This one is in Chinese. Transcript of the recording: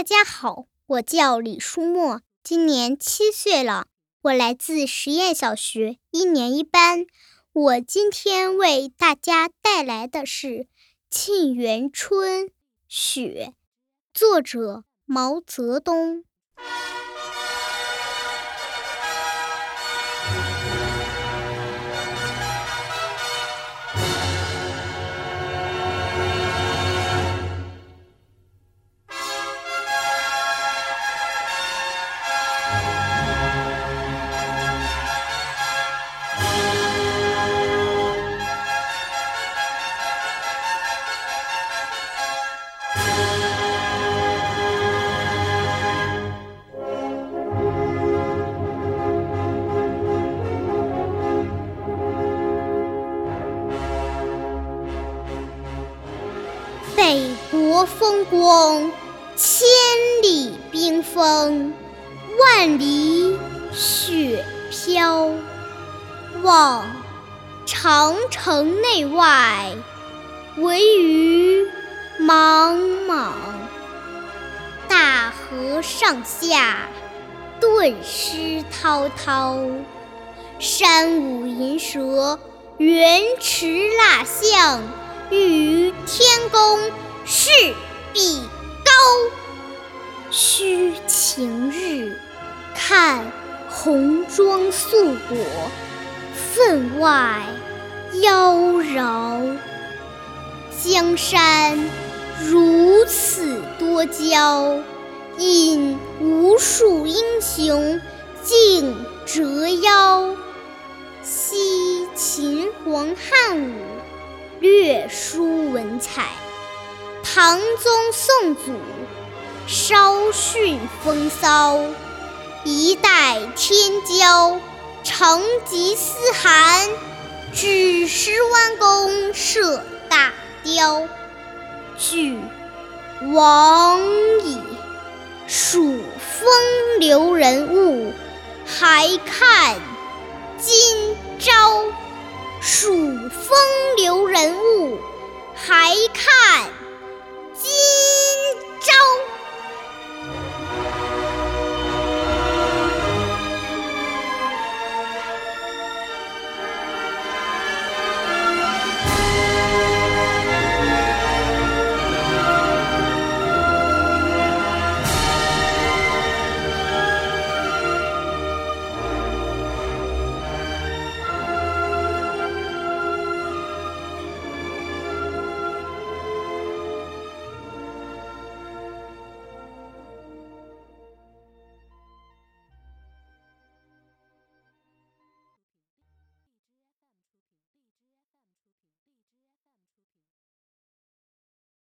大家好，我叫李书墨，今年七岁了，我来自实验小学一年一班。我今天为大家带来的是《沁园春·雪》，作者毛泽东。风光，千里冰封，万里雪飘。望长城内外，惟余莽莽。大河上下，顿失滔滔。山舞银蛇，原驰蜡象。欲与天公势比高，须晴日看红装素裹，分外妖娆。江山如此多娇，引无数英雄竞折腰。惜秦皇汉武。略输文采，唐宗宋祖稍逊风骚。一代天骄，成吉思汗，只识弯弓射大雕。俱往矣，数风流人物，还看今朝。数风流人物，还看。招